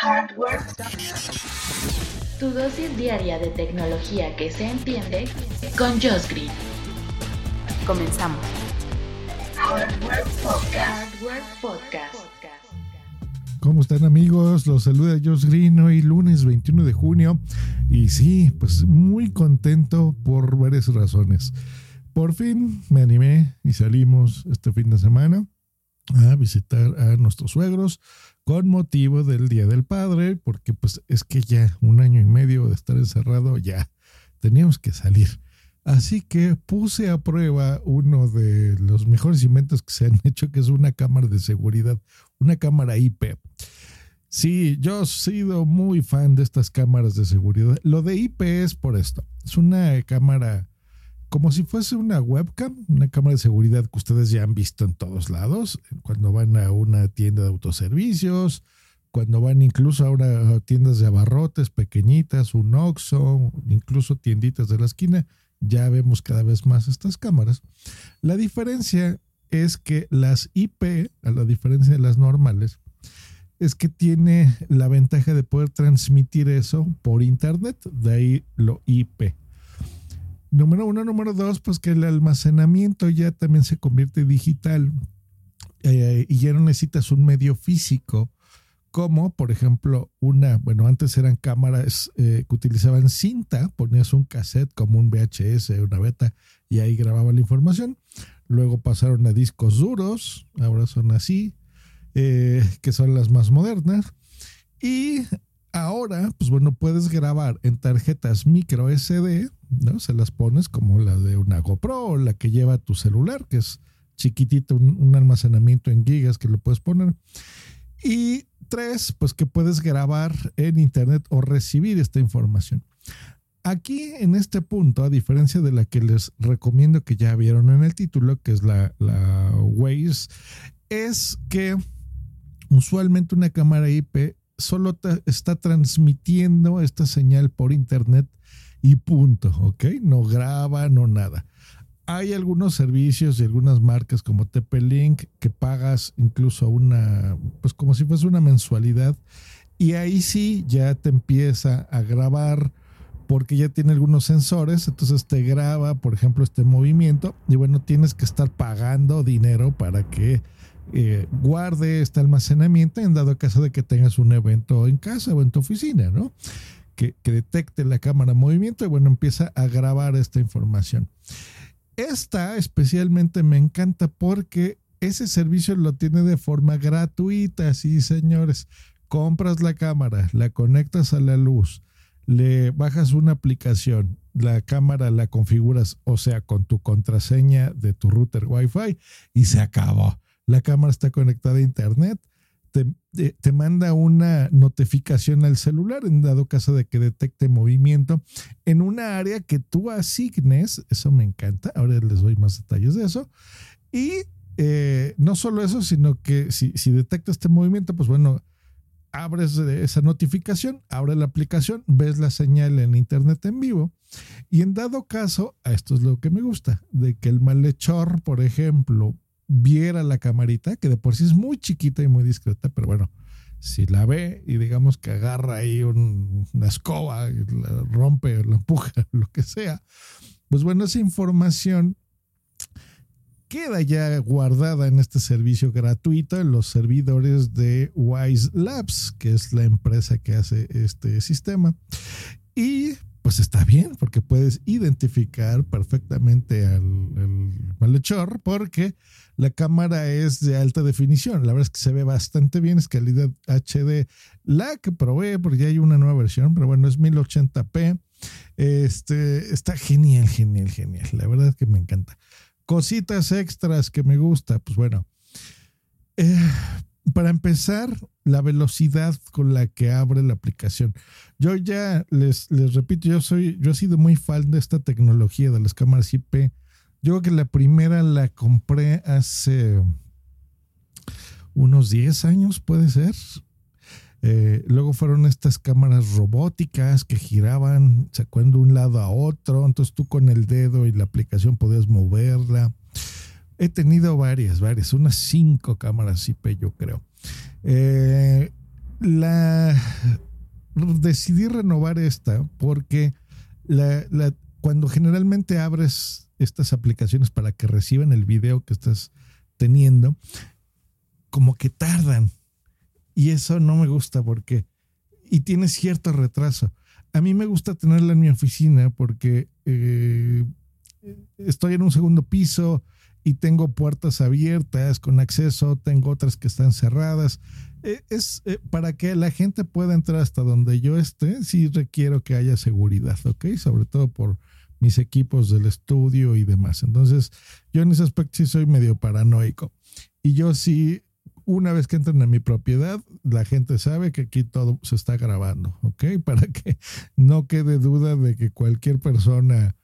Hardware. Tu dosis diaria de tecnología que se entiende con Josh Green. Comenzamos. Hardware Podcast. Hardware Podcast. ¿Cómo están amigos? Los saluda Josh Green hoy lunes 21 de junio y sí, pues muy contento por varias razones. Por fin me animé y salimos este fin de semana a visitar a nuestros suegros con motivo del Día del Padre, porque pues es que ya un año y medio de estar encerrado, ya teníamos que salir. Así que puse a prueba uno de los mejores inventos que se han hecho, que es una cámara de seguridad, una cámara IP. Sí, yo he sido muy fan de estas cámaras de seguridad. Lo de IP es por esto. Es una cámara como si fuese una webcam, una cámara de seguridad que ustedes ya han visto en todos lados, cuando van a una tienda de autoservicios, cuando van incluso ahora a tiendas de abarrotes pequeñitas, un Oxxo, incluso tienditas de la esquina, ya vemos cada vez más estas cámaras. La diferencia es que las IP, a la diferencia de las normales, es que tiene la ventaja de poder transmitir eso por internet, de ahí lo IP. Número uno, número dos, pues que el almacenamiento ya también se convierte digital eh, y ya no necesitas un medio físico como por ejemplo una, bueno, antes eran cámaras eh, que utilizaban cinta, ponías un cassette como un VHS, una beta y ahí grababa la información. Luego pasaron a discos duros, ahora son así, eh, que son las más modernas. Y ahora, pues bueno, puedes grabar en tarjetas micro SD, ¿no? Se las pones como la de una GoPro o la que lleva tu celular, que es chiquitito, un, almacenamiento en gigas que le puedes poner. Y tres, pues que puedes grabar en internet o recibir esta información. Aquí en este punto, a diferencia de la que les recomiendo que ya vieron en el título, que es la, la Waze, es que usualmente una cámara IP solo está transmitiendo esta señal por internet y punto, ¿ok? No graba, no nada. Hay algunos servicios y algunas marcas como TP-Link que pagas incluso una, pues como si fuese una mensualidad y ahí sí ya te empieza a grabar porque ya tiene algunos sensores, entonces te graba, por ejemplo, este movimiento y bueno, tienes que estar pagando dinero para que eh, guarde este almacenamiento en dado caso de que tengas un evento en casa o en tu oficina, ¿no? Que, detecte la cámara movimiento y bueno, empieza a grabar esta información. Esta especialmente me encanta porque ese servicio lo tiene de forma gratuita, sí, señores. Compras la cámara, la conectas a la luz, le bajas una aplicación, la cámara la configuras, o sea, con tu contraseña de tu router Wi-Fi y se acabó la cámara está conectada a internet, te, te, manda una notificación al celular en dado caso de que detecte movimiento en una área que tú asignes, eso me encanta, ahora les doy más detalles de eso, y eh, no solo eso, sino que si, si detecta este movimiento, pues bueno, abres esa notificación, abre la aplicación, ves la señal en internet en vivo y en dado caso, esto es lo que me gusta, de que el malhechor, por ejemplo, viera la camarita, que de por sí es muy chiquita y muy discreta, pero bueno, si la ve y digamos que agarra ahí una escoba, la rompe, la empuja, lo que sea, pues bueno, esa información queda ya guardada en este servicio gratuito en los servidores de Wise Labs, que es la empresa que hace este sistema. Y pues está bien, porque puedes identificar perfectamente al, malhechor, porque la cámara es de alta definición. La verdad es que se ve bastante bien, es calidad HD. La que probé, porque ya hay una nueva versión, pero bueno, es 1080p. Este está genial, genial, genial. La verdad es que me encanta. Cositas extras que me gusta, pues bueno. Eh, para empezar, la velocidad con la que abre la aplicación. Yo ya les, les repito, yo soy, yo he sido muy fan de esta tecnología de las cámaras IP. Yo creo que la primera la compré hace unos 10 años, puede ser. Eh, luego fueron estas cámaras robóticas que giraban sacando de un lado a otro. Entonces tú con el dedo y la aplicación podías moverla. He tenido varias, varias, unas cinco cámaras IP, yo creo. Eh, la decidí renovar esta porque la, cuando generalmente abres estas aplicaciones para que reciban el video que estás teniendo, como que tardan. Y eso no me gusta porque, y tiene cierto retraso. A mí me gusta tenerla en mi oficina porque eh, estoy en un segundo piso y tengo puertas abiertas con acceso, tengo otras que están cerradas. Eh, es eh, para que la gente pueda entrar hasta donde yo esté, sí requiero que haya seguridad, ¿ok? Sobre todo por mis equipos del estudio y demás. Entonces, yo en ese aspecto sí soy medio paranoico. Y yo sí, una vez que entran en mi propiedad, la gente sabe que aquí todo se está grabando, ¿ok? Para que no quede duda de que cualquier persona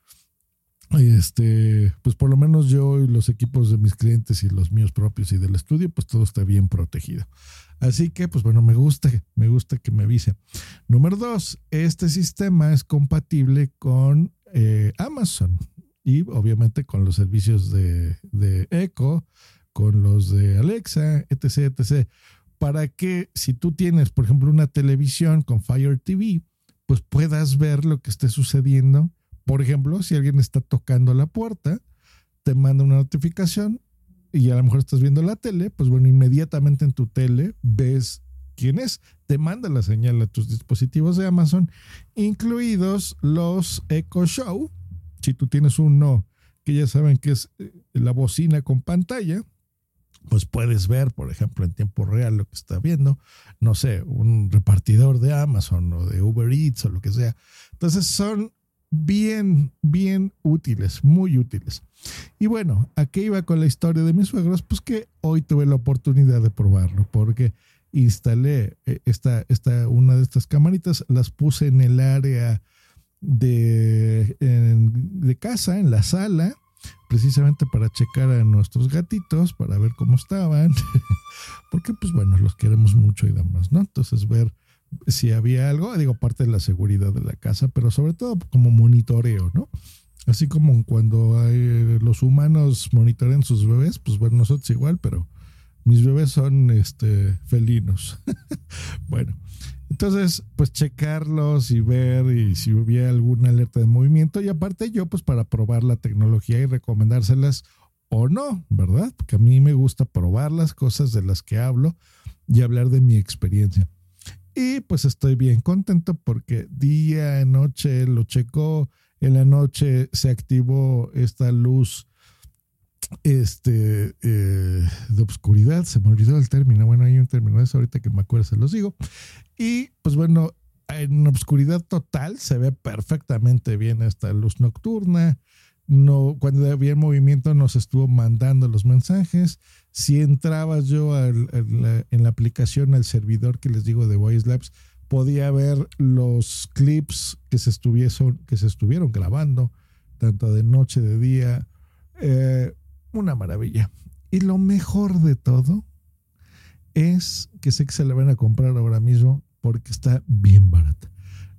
este, pues por lo menos yo y los equipos de mis clientes y los míos propios y del estudio, pues todo está bien protegido. Así que, pues bueno, me gusta, me gusta que me avise. Número dos, este sistema es compatible con eh, Amazon y obviamente con los servicios de, de Echo, con los de Alexa, etc., etc. Para que si tú tienes, por ejemplo, una televisión con Fire TV, pues puedas ver lo que esté sucediendo por ejemplo, si alguien está tocando la puerta, te manda una notificación y a lo mejor estás viendo la tele, pues bueno, inmediatamente en tu tele ves quién es, te manda la señal a tus dispositivos de Amazon, incluidos los Echo Show. Si tú tienes uno que ya saben que es eh, la bocina con pantalla, pues puedes ver, por ejemplo, en tiempo real lo que está viendo, no sé, un repartidor de Amazon o de Uber Eats o lo que sea. Entonces son bien, bien útiles, muy útiles. Y bueno, ¿a qué iba con la historia de mis suegros? Pues que hoy tuve la oportunidad de probarlo, porque instalé eh, esta, esta, una de estas camaritas, las puse en el área de, de casa, en la sala, precisamente para checar a nuestros gatitos, para ver cómo estaban, porque pues bueno, los queremos mucho y demás, ¿no? Entonces ver si había algo, digo, parte de la seguridad de la casa, pero sobre todo como monitoreo, ¿no? Así como cuando hay, los humanos monitorean sus bebés, pues bueno, nosotros igual, pero mis bebés son este, felinos. bueno, entonces, pues checarlos y ver y si hubiera alguna alerta de movimiento. Y aparte yo, pues para probar la tecnología y recomendárselas o no, ¿verdad? Porque a mí me gusta probar las cosas de las que hablo y hablar de mi experiencia. Y pues estoy bien contento porque día, noche lo checó, en la noche se activó esta luz este, eh, de obscuridad, se me olvidó el término, bueno, hay un término de eso ahorita que me acuerdo, se los digo. Y pues bueno, en obscuridad total se ve perfectamente bien esta luz nocturna, no, cuando había movimiento nos estuvo mandando los mensajes. Si entrabas yo en la aplicación, al servidor que les digo de Voice Labs, podía ver los clips que se, que se estuvieron grabando, tanto de noche, de día. Eh, una maravilla. Y lo mejor de todo es que sé que se la van a comprar ahora mismo porque está bien barata.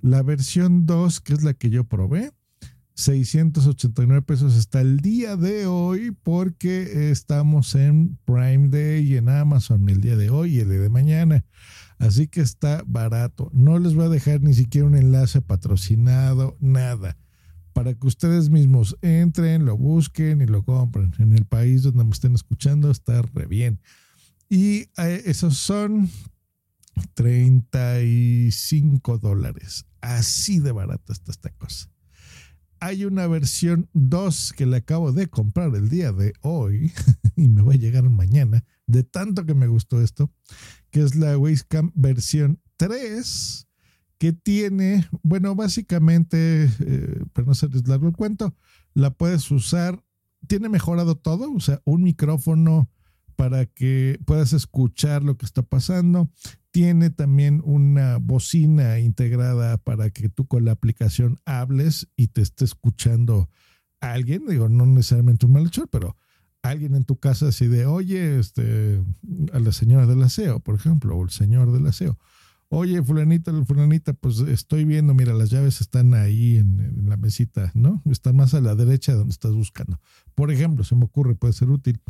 La versión 2, que es la que yo probé, 689 pesos hasta el día de hoy porque estamos en Prime Day en Amazon el día de hoy y el día de mañana. Así que está barato. No les voy a dejar ni siquiera un enlace patrocinado, nada. Para que ustedes mismos entren, lo busquen y lo compren. En el país donde me estén escuchando está re bien. Y eh, esos son 35 dólares. Así de barata está esta cosa hay una versión 2 que le acabo de comprar el día de hoy y me va a llegar mañana, de tanto que me gustó esto, que es la Wacecam versión 3, que tiene, bueno, básicamente, eh, para no hacerles largo el cuento, la puedes usar, tiene mejorado todo, o sea, un micrófono para que puedas escuchar lo que está pasando. Tiene también una bocina integrada para que tú con la aplicación hables y te esté escuchando alguien. Digo, no necesariamente un malhechor, pero alguien en tu casa así de, oye, este, a la señora del aseo, por ejemplo, o el señor del aseo. Oye, fulanita, fulanita, pues estoy viendo, mira, las llaves están ahí en, en, la mesita, ¿no? Están más a la derecha donde estás buscando. Por ejemplo, se me ocurre, puede ser útil.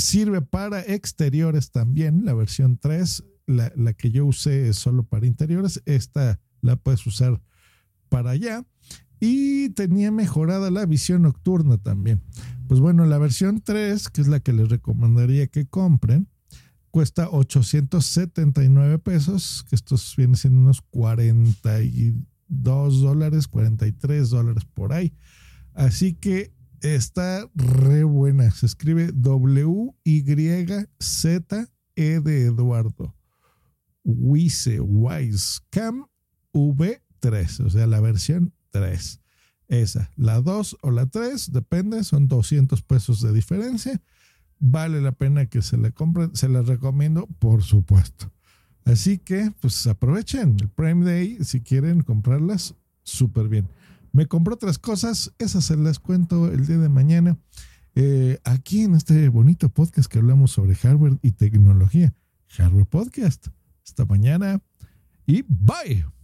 Sirve para exteriores también, la versión 3. la, la, que yo usé es solo para interiores. Esta la puedes usar para allá. Y tenía mejorada la visión nocturna también. Pues bueno, la versión 3, que es la que les recomendaría que compren, cuesta 879 pesos, que estos vienen siendo unos 42 dólares, 43 dólares por ahí. Así que está re buena. Se escribe W-Y-Z-E de Eduardo. Wise, Wise, Cam V3, o sea, la versión 3. Esa, la 2 o la 3, depende, son 200 pesos de diferencia. Vale la pena que se la compren, se las recomiendo, por supuesto. Así que, pues aprovechen el Prime Day si quieren comprarlas, súper bien. Me compré otras cosas, esas se las cuento el día de mañana. Eh, aquí en este bonito podcast que hablamos sobre hardware y tecnología. Hardware Podcast. Hasta mañana y bye.